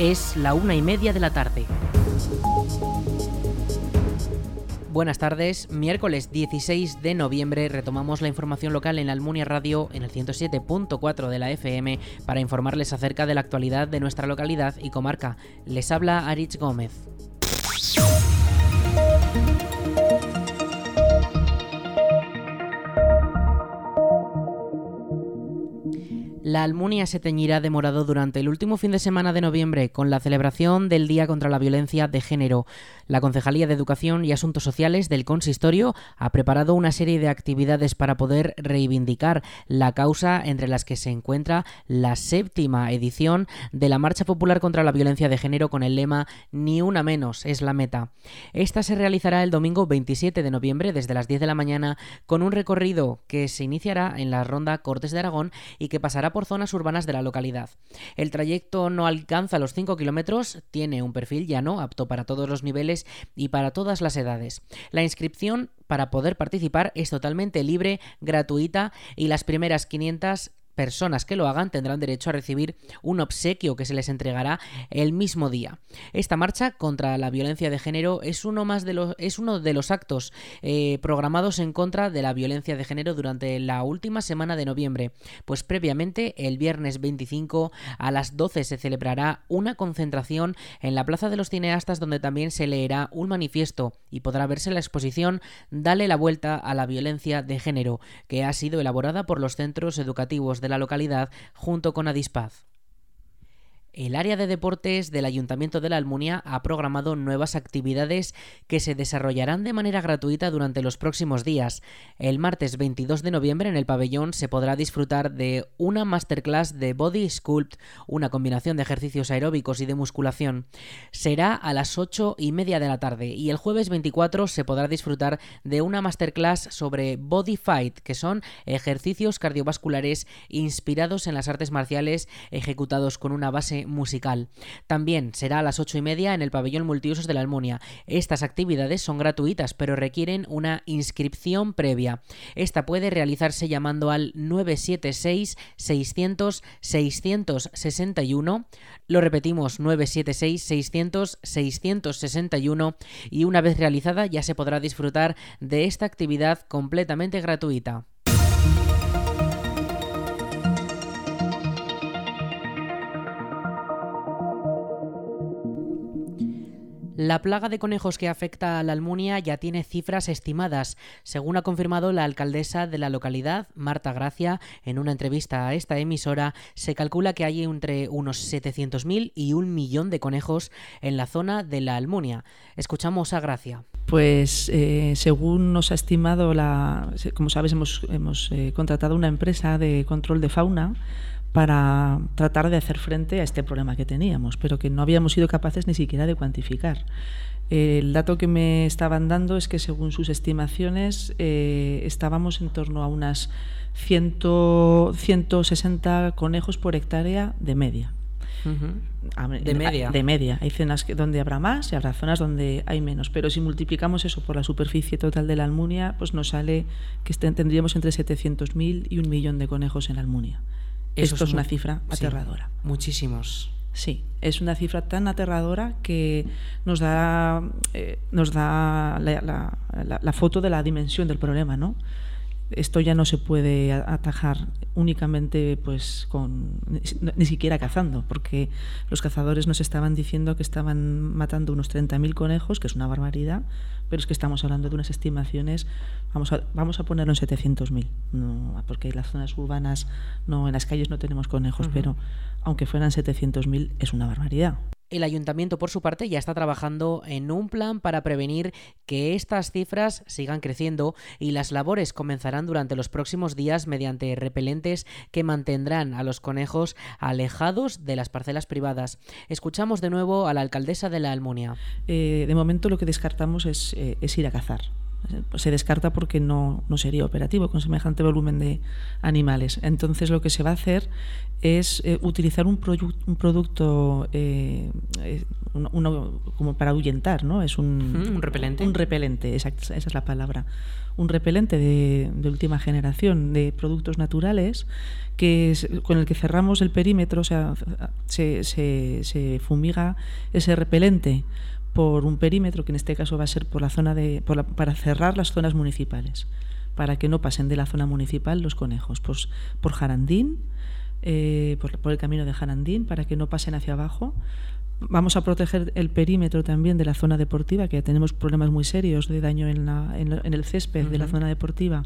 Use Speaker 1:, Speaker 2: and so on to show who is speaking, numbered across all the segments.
Speaker 1: Es la una y media de la tarde. Buenas tardes, miércoles 16 de noviembre retomamos la información local en Almunia Radio en el 107.4 de la FM para informarles acerca de la actualidad de nuestra localidad y comarca. Les habla Arich Gómez. La Almunia se teñirá de morado durante el último fin de semana de noviembre con la celebración del Día contra la Violencia de Género. La Concejalía de Educación y Asuntos Sociales del Consistorio ha preparado una serie de actividades para poder reivindicar la causa entre las que se encuentra la séptima edición de la Marcha Popular contra la Violencia de Género con el lema Ni una menos es la meta. Esta se realizará el domingo 27 de noviembre desde las 10 de la mañana con un recorrido que se iniciará en la ronda Cortes de Aragón y que pasará por zonas urbanas de la localidad. El trayecto no alcanza los 5 kilómetros, tiene un perfil llano, apto para todos los niveles y para todas las edades. La inscripción para poder participar es totalmente libre, gratuita y las primeras 500 personas que lo hagan tendrán derecho a recibir un obsequio que se les entregará el mismo día. Esta marcha contra la violencia de género es uno, más de los, es uno de los actos eh, programados en contra de la violencia de género durante la última semana de noviembre, pues previamente el viernes 25 a las 12 se celebrará una concentración en la Plaza de los Cineastas donde también se leerá un manifiesto y podrá verse la exposición Dale la vuelta a la violencia de género, que ha sido elaborada por los centros educativos de la localidad junto con Adispaz. El área de deportes del Ayuntamiento de la Almunia ha programado nuevas actividades que se desarrollarán de manera gratuita durante los próximos días. El martes 22 de noviembre en el pabellón se podrá disfrutar de una masterclass de Body Sculpt, una combinación de ejercicios aeróbicos y de musculación. Será a las 8 y media de la tarde y el jueves 24 se podrá disfrutar de una masterclass sobre Body Fight, que son ejercicios cardiovasculares inspirados en las artes marciales ejecutados con una base musical. También será a las ocho y media en el pabellón multiusos de la Almunia. Estas actividades son gratuitas, pero requieren una inscripción previa. Esta puede realizarse llamando al 976 600 661. Lo repetimos, 976 600 661 y una vez realizada ya se podrá disfrutar de esta actividad completamente gratuita. La plaga de conejos que afecta a la Almunia ya tiene cifras estimadas, según ha confirmado la alcaldesa de la localidad, Marta Gracia, en una entrevista a esta emisora, se calcula que hay entre unos 700.000 y un millón de conejos en la zona de la Almunia. Escuchamos a Gracia.
Speaker 2: Pues eh, según nos ha estimado la, como sabes, hemos, hemos eh, contratado una empresa de control de fauna para tratar de hacer frente a este problema que teníamos, pero que no habíamos sido capaces ni siquiera de cuantificar. El dato que me estaban dando es que según sus estimaciones eh, estábamos en torno a unas 100, 160 conejos por hectárea de media.
Speaker 1: De media.
Speaker 2: De media. Hay zonas donde habrá más y habrá zonas donde hay menos. Pero si multiplicamos eso por la superficie total de la Almunia, pues nos sale que tendríamos entre 700.000 y un millón de conejos en la Almunia. Esto es, una cifra aterradora.
Speaker 1: muchísimos.
Speaker 2: Sí, es una cifra tan aterradora que nos da, eh, nos da la, la, foto de la dimensión del problema, ¿no? Esto ya no se puede atajar únicamente pues con ni siquiera cazando, porque los cazadores nos estaban diciendo que estaban matando unos 30.000 conejos, que es una barbaridad, pero es que estamos hablando de unas estimaciones Vamos a, vamos a ponerlo en 700.000, no, porque en las zonas urbanas, no, en las calles no tenemos conejos, pero aunque fueran 700.000 es una barbaridad.
Speaker 1: El ayuntamiento, por su parte, ya está trabajando en un plan para prevenir que estas cifras sigan creciendo y las labores comenzarán durante los próximos días mediante repelentes que mantendrán a los conejos alejados de las parcelas privadas. Escuchamos de nuevo a la alcaldesa de la Almunia.
Speaker 2: Eh, de momento lo que descartamos es, eh, es ir a cazar se descarta porque no, no, sería operativo con semejante volumen de animales. Entonces lo que se va a hacer es eh, utilizar un, un producto eh, eh, uno, como para ahuyentar, ¿no? Es un,
Speaker 1: un repelente.
Speaker 2: Un repelente, esa, esa es la palabra. Un repelente de, de, última generación de productos naturales que es, con el que cerramos el perímetro, o sea, se, se, se fumiga ese repelente por un perímetro que en este caso va a ser por la zona de por la, para cerrar las zonas municipales para que no pasen de la zona municipal los conejos pues por Jarandín eh, por, por, el camino de Jarandín para que no pasen hacia abajo vamos a proteger el perímetro también de la zona deportiva que tenemos problemas muy serios de daño en, la, en, en el césped uh -huh. de la zona deportiva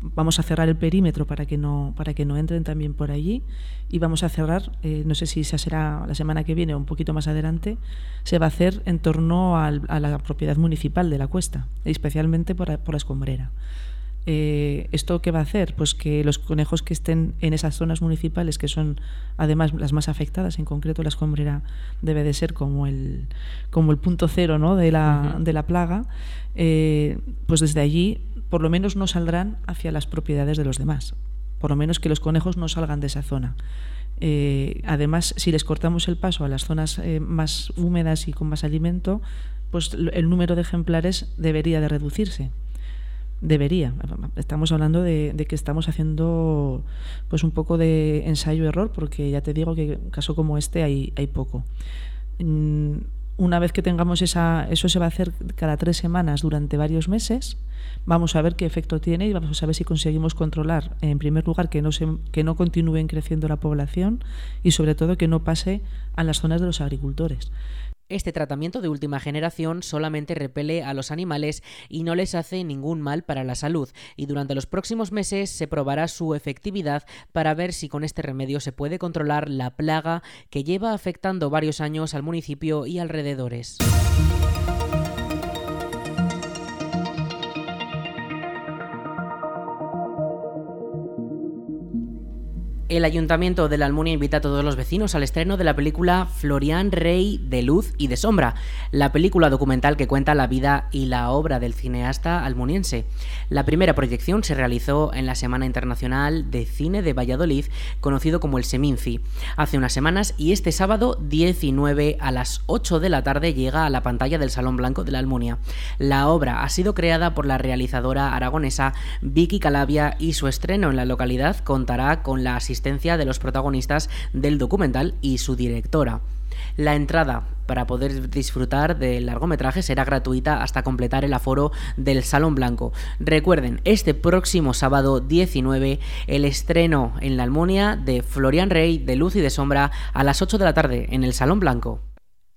Speaker 2: vamos a cerrar el perímetro para que no para que no entren también por allí y vamos a cerrar eh, no sé si esa será la semana que viene o un poquito más adelante se va a hacer en torno al, a la propiedad municipal de la cuesta especialmente por, por la escombrera eh, ¿Esto qué va a hacer? Pues que los conejos que estén en esas zonas municipales, que son además las más afectadas, en concreto la escombrera debe de ser como el, como el punto cero ¿no? de, la, uh -huh. de la plaga, eh, pues desde allí por lo menos no saldrán hacia las propiedades de los demás. Por lo menos que los conejos no salgan de esa zona. Eh, además, si les cortamos el paso a las zonas eh, más húmedas y con más alimento, pues el número de ejemplares debería de reducirse debería. Estamos hablando de, que estamos haciendo pues un poco de ensayo-error, porque ya te digo que en caso como este hay, hay poco. Mm, una vez que tengamos esa, eso se va a hacer cada tres semanas durante varios meses, vamos a ver qué efecto tiene y vamos a ver si conseguimos controlar, en primer lugar, que no, se, que no continúen creciendo la población y sobre todo que no pase a las zonas de los agricultores.
Speaker 1: Este tratamiento de última generación solamente repele a los animales y no les hace ningún mal para la salud, y durante los próximos meses se probará su efectividad para ver si con este remedio se puede controlar la plaga que lleva afectando varios años al municipio y alrededores. El Ayuntamiento de la Almunia invita a todos los vecinos al estreno de la película Florian Rey de Luz y de Sombra, la película documental que cuenta la vida y la obra del cineasta almuniense. La primera proyección se realizó en la Semana Internacional de Cine de Valladolid, conocido como el Seminci, hace unas semanas y este sábado 19 a las 8 de la tarde llega a la pantalla del Salón Blanco de la Almunia. La obra ha sido creada por la realizadora aragonesa Vicky Calavia y su estreno en la localidad contará con la de los protagonistas del documental y su directora. La entrada para poder disfrutar del largometraje será gratuita hasta completar el aforo del Salón Blanco. Recuerden, este próximo sábado 19, el estreno en la Almunia de Florian Rey de Luz y de Sombra a las 8 de la tarde en el Salón Blanco.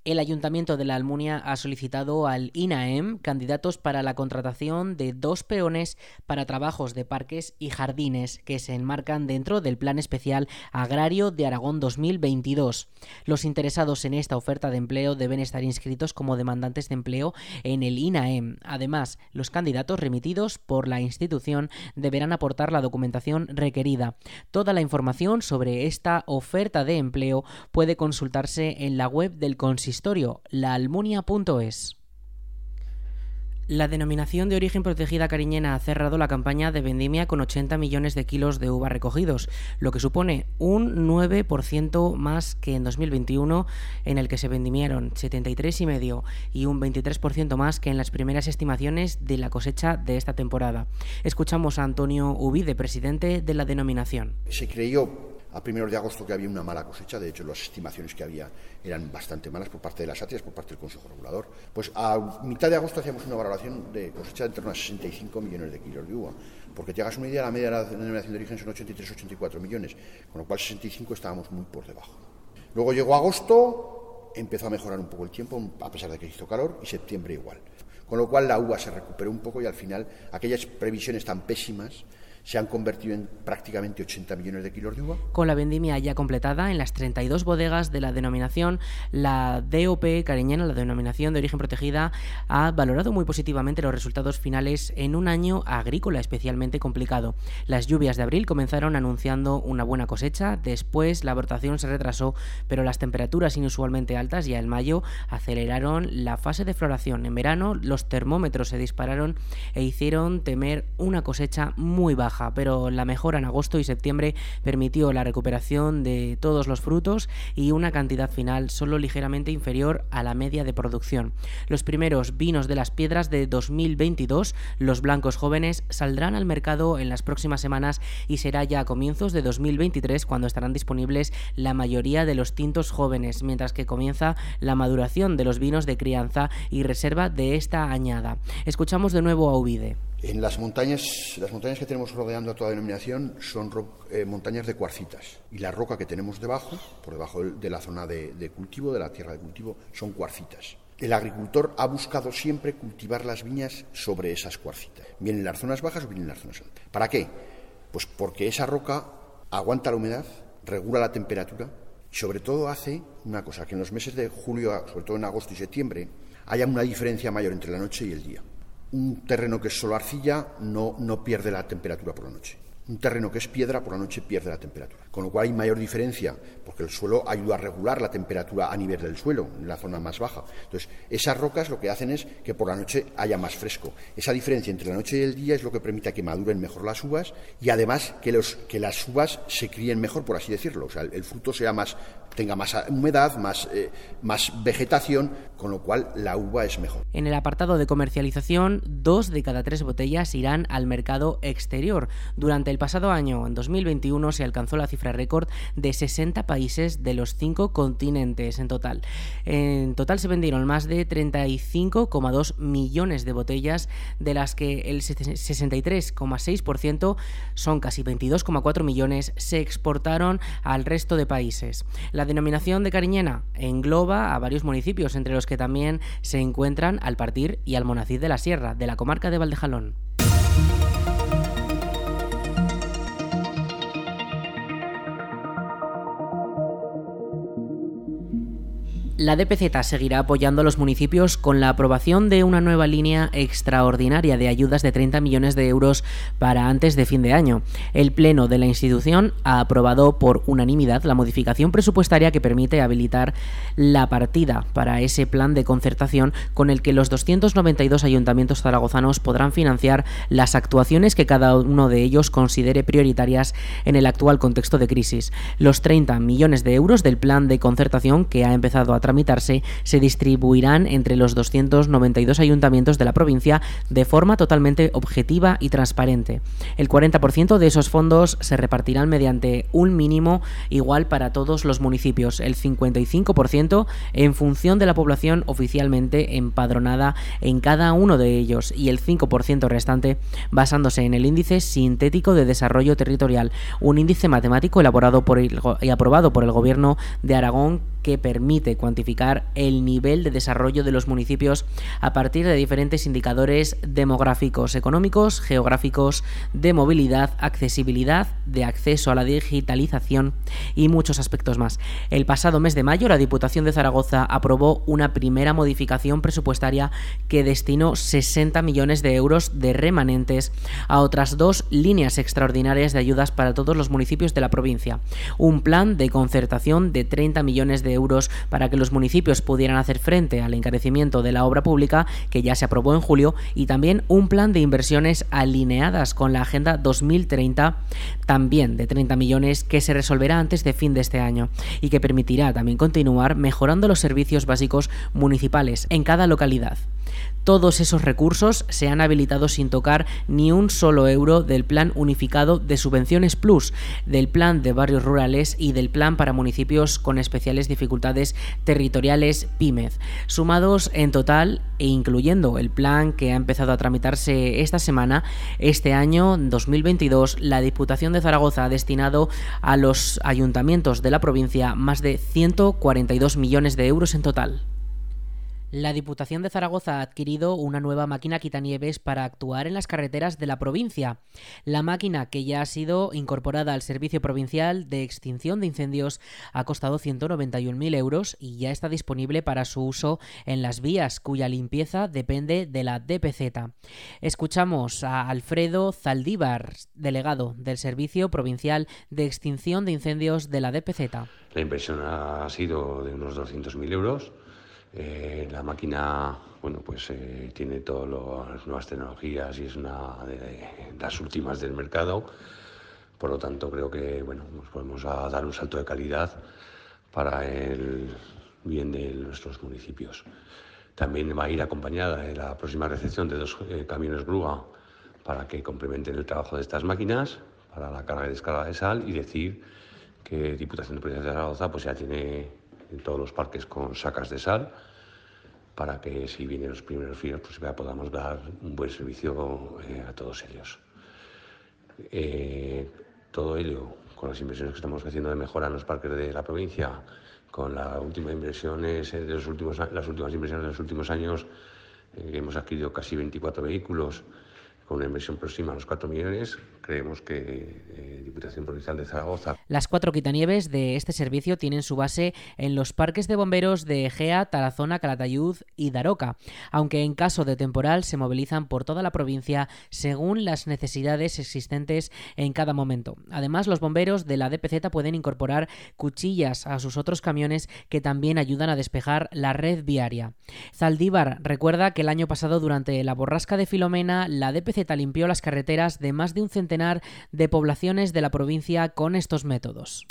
Speaker 1: El Ayuntamiento de la Almunia ha solicitado al INAEM candidatos para la contratación de dos peones para trabajos de parques y jardines que se enmarcan dentro del Plan Especial Agrario de Aragón 2022. Los interesados en esta oferta de empleo deben estar inscritos como demandantes de empleo en el INAEM. Además, los candidatos remitidos por la institución deberán aportar la documentación requerida. Toda la información sobre esta oferta de empleo puede consultarse en la web del Consistorio consistorio, laalmunia.es. La denominación de origen protegida cariñena ha cerrado la campaña de vendimia con 80 millones de kilos de uva recogidos, lo que supone un 9% más que en 2021, en el que se vendimieron 73,5 y un 23% más que en las primeras estimaciones de la cosecha de esta temporada. Escuchamos a Antonio Ubide, presidente de la denominación.
Speaker 3: Se creyó a primeros de agosto que había una mala cosecha, de hecho las estimaciones que había eran bastante malas por parte de las ATIAS, por parte del Consejo Regulador. Pues a mitad de agosto hacíamos una valoración de cosecha de en torno a 65 millones de kilos de uva, porque te hagas una idea, la media de la denominación de origen son 83-84 millones, con lo cual 65 estábamos muy por debajo. Luego llegó agosto, empezó a mejorar un poco el tiempo, a pesar de que hizo calor, y septiembre igual. Con lo cual la uva se recuperó un poco y al final aquellas previsiones tan pésimas se han convertido en prácticamente 80 millones de kilos de uva.
Speaker 1: Con la vendimia ya completada en las 32 bodegas de la denominación, la DOP cariñena, la denominación de origen protegida, ha valorado muy positivamente los resultados finales en un año agrícola especialmente complicado. Las lluvias de abril comenzaron anunciando una buena cosecha, después la abortación se retrasó, pero las temperaturas inusualmente altas ya en mayo aceleraron la fase de floración. En verano los termómetros se dispararon e hicieron temer una cosecha muy baja, pero la mejora en agosto y septiembre permitió la recuperación de todos los frutos y una cantidad final solo ligeramente inferior a la media de producción. Los primeros vinos de las piedras de 2022, los blancos jóvenes, saldrán al mercado en las próximas semanas y será ya a comienzos de 2023 cuando estarán disponibles la mayoría de los tintos jóvenes, mientras que comienza la maduración de los vinos de crianza y reserva de esta añada. Escuchamos de nuevo a Uvide.
Speaker 3: En las montañas, las montañas que tenemos rodeando a toda denominación son eh, montañas de cuarcitas y la roca que tenemos debajo, por debajo de la zona de, cultivo, de la tierra de cultivo, son cuarcitas. El agricultor ha buscado siempre cultivar las viñas sobre esas cuarcitas, bien en las zonas bajas o bien en las zonas altas. ¿Para qué? Pues porque esa roca aguanta la humedad, regula la temperatura y sobre todo hace una cosa, que en los meses de julio, sobre todo en agosto y septiembre, haya una diferencia mayor entre la noche y el día un terreno que es solo arcilla no, no pierde la temperatura por la noche. Un terreno que es piedra por la noche pierde la temperatura. Con lo cual hay mayor diferencia, porque el suelo ayuda a regular la temperatura a nivel del suelo, en la zona más baja. Entonces, esas rocas lo que hacen es que por la noche haya más fresco. Esa diferencia entre la noche y el día es lo que permite que maduren mejor las uvas y además que, los, que las uvas se críen mejor, por así decirlo. O sea, el, fruto sea más, tenga más humedad, más, eh, más vegetación, con lo cual la uva es mejor.
Speaker 1: En el apartado de comercialización, dos de cada tres botellas irán al mercado exterior. Durante el pasado año, en 2021, se alcanzó la cifra récord de 60 países de los cinco continentes en total. En total se vendieron más de 35,2 millones de botellas, de las que el 63,6% son casi 22,4 millones, se exportaron al resto de países. La denominación de Cariñena engloba a varios municipios, entre los que también se encuentran Alpartir y Almonacid de la Sierra, de la comarca de Valdejalón. La DPZ seguirá apoyando a los municipios con la aprobación de una nueva línea extraordinaria de ayudas de 30 millones de euros para antes de fin de año. El Pleno de la institución ha aprobado por unanimidad la modificación presupuestaria que permite habilitar la partida para ese plan de concertación con el que los 292 ayuntamientos zaragozanos podrán financiar las actuaciones que cada uno de ellos considere prioritarias en el actual contexto de crisis. Los 30 millones de euros del plan de concertación que ha empezado a tramitarse se distribuirán entre los 292 ayuntamientos de la provincia de forma totalmente objetiva y transparente. El 40% de esos fondos se repartirán mediante un mínimo igual para todos los municipios, el 55% en función de la población oficialmente empadronada en cada uno de ellos y el 5% restante basándose en el índice sintético de desarrollo territorial, un índice matemático elaborado por y aprobado por el gobierno de Aragón que permite cuantificar el nivel de desarrollo de los municipios a partir de diferentes indicadores demográficos, económicos, geográficos, de movilidad, accesibilidad, de acceso a la digitalización y muchos aspectos más. El pasado mes de mayo la Diputación de Zaragoza aprobó una primera modificación presupuestaria que destinó 60 millones de euros de remanentes a otras dos líneas extraordinarias de ayudas para todos los municipios de la provincia. Un plan de concertación de 30 millones de euros para que los municipios pudieran hacer frente al encarecimiento de la obra pública que ya se aprobó en julio y también un plan de inversiones alineadas con la Agenda 2030 también de 30 millones que se resolverá antes de fin de este año y que permitirá también continuar mejorando los servicios básicos municipales en cada localidad. Todos esos recursos se han habilitado sin tocar ni un solo euro del Plan Unificado de Subvenciones Plus, del Plan de Barrios Rurales y del Plan para Municipios con Especiales Dificultades Territoriales PYMED, sumados en total e incluyendo el plan que ha empezado a tramitarse esta semana, este año 2022 la Diputación de Zaragoza ha destinado a los ayuntamientos de la provincia más de 142 millones de euros en total. La Diputación de Zaragoza ha adquirido una nueva máquina quitanieves para actuar en las carreteras de la provincia. La máquina, que ya ha sido incorporada al Servicio Provincial de Extinción de Incendios, ha costado 191.000 euros y ya está disponible para su uso en las vías, cuya limpieza depende de la DPZ. Escuchamos a Alfredo Zaldívar, delegado del Servicio Provincial de Extinción de Incendios de la DPZ.
Speaker 4: La inversión ha sido de unos 200.000 euros eh, la máquina, bueno, pues eh, tiene todas las nuevas tecnologías y es una de las últimas del mercado. Por lo tanto, creo que bueno, nos podemos dar un salto de calidad para el bien de nuestros municipios. También va a ir acompañada de la próxima recepción de dos eh, camiones grúa para que complementen el trabajo de estas máquinas para la carga y descarga de sal y decir que Diputación de Provincia de Zaragoza pues ya tiene en todos los parques con sacas de sal para que si vienen los primeros fríos pues ya podamos dar un buen servicio eh, a todos ellos. Eh, todo ello con las inversiones que estamos haciendo de mejora en los parques de la provincia, con las últimas inversiones de los últimos, las últimas inversiones de los últimos años, eh, hemos adquirido casi 24 vehículos con una inversión próxima a los 4 millones, creemos que eh, Diputación Provincial de Zaragoza.
Speaker 1: Las cuatro quitanieves de este servicio tienen su base en los parques de bomberos de Egea, Tarazona, Calatayud y Daroca, aunque en caso de temporal se movilizan por toda la provincia según las necesidades existentes en cada momento. Además, los bomberos de la DPZ pueden incorporar cuchillas a sus otros camiones que también ayudan a despejar la red viaria. Zaldívar recuerda que el año pasado durante la borrasca de Filomena la DPZ limpió las carreteras de más de un centenar de poblaciones de la provincia con estos métodos.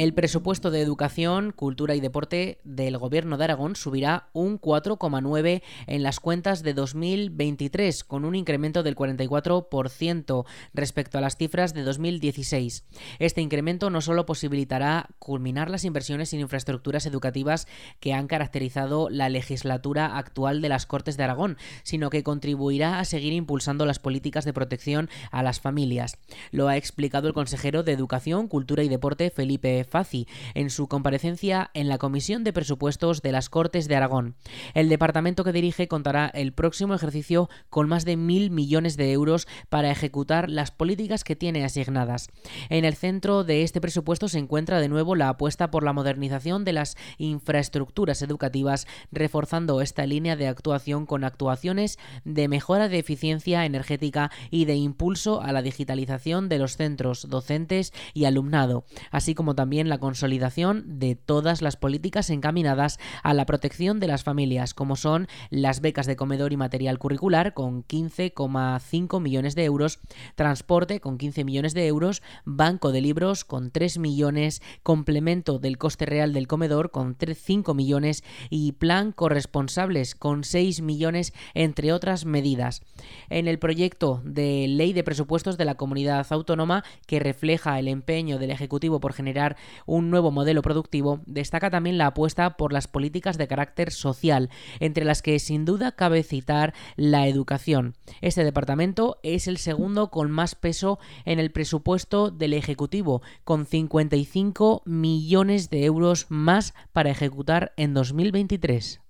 Speaker 1: El presupuesto de educación, cultura y deporte del Gobierno de Aragón subirá un 4,9 en las cuentas de 2023, con un incremento del 44% respecto a las cifras de 2016. Este incremento no solo posibilitará culminar las inversiones en infraestructuras educativas que han caracterizado la legislatura actual de las Cortes de Aragón, sino que contribuirá a seguir impulsando las políticas de protección a las familias. Lo ha explicado el consejero de Educación, Cultura y Deporte, Felipe Faci en su comparecencia en la Comisión de Presupuestos de las Cortes de Aragón. El departamento que dirige contará el próximo ejercicio con más de mil millones de euros para ejecutar las políticas que tiene asignadas. En el centro de este presupuesto se encuentra de nuevo la apuesta por la modernización de las infraestructuras educativas, reforzando esta línea de actuación con actuaciones de mejora de eficiencia energética y de impulso a la digitalización de los centros docentes y alumnado, así como también la consolidación de todas las políticas encaminadas a la protección de las familias, como son las becas de comedor y material curricular con 15,5 millones de euros, transporte con 15 millones de euros, banco de libros con 3 millones, complemento del coste real del comedor con 5 millones y plan corresponsables con 6 millones, entre otras medidas. En el proyecto de ley de presupuestos de la comunidad autónoma que refleja el empeño del Ejecutivo por generar un nuevo modelo productivo, destaca también la apuesta por las políticas de carácter social, entre las que sin duda cabe citar la educación. Este departamento es el segundo con más peso en el presupuesto del Ejecutivo, con 55 millones de euros más para ejecutar en 2023.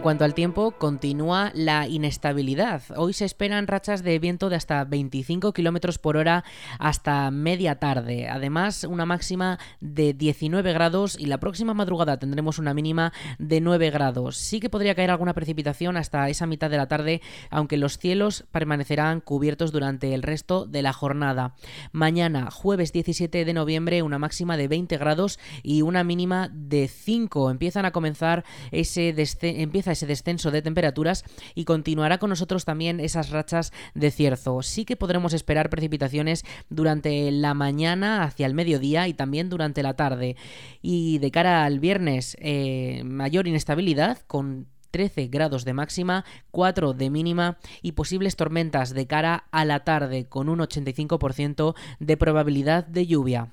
Speaker 1: En cuanto al tiempo, continúa la inestabilidad. Hoy se esperan rachas de viento de hasta 25 km por hora hasta media tarde. Además, una máxima de 19 grados y la próxima madrugada tendremos una mínima de 9 grados. Sí que podría caer alguna precipitación hasta esa mitad de la tarde, aunque los cielos permanecerán cubiertos durante el resto de la jornada. Mañana, jueves 17 de noviembre, una máxima de 20 grados y una mínima de 5. Empiezan a comenzar ese descenso ese descenso de temperaturas y continuará con nosotros también esas rachas de cierzo. Sí que podremos esperar precipitaciones durante la mañana hacia el mediodía y también durante la tarde. Y de cara al viernes, eh, mayor inestabilidad con 13 grados de máxima, 4 de mínima y posibles tormentas de cara a la tarde con un 85% de probabilidad de lluvia.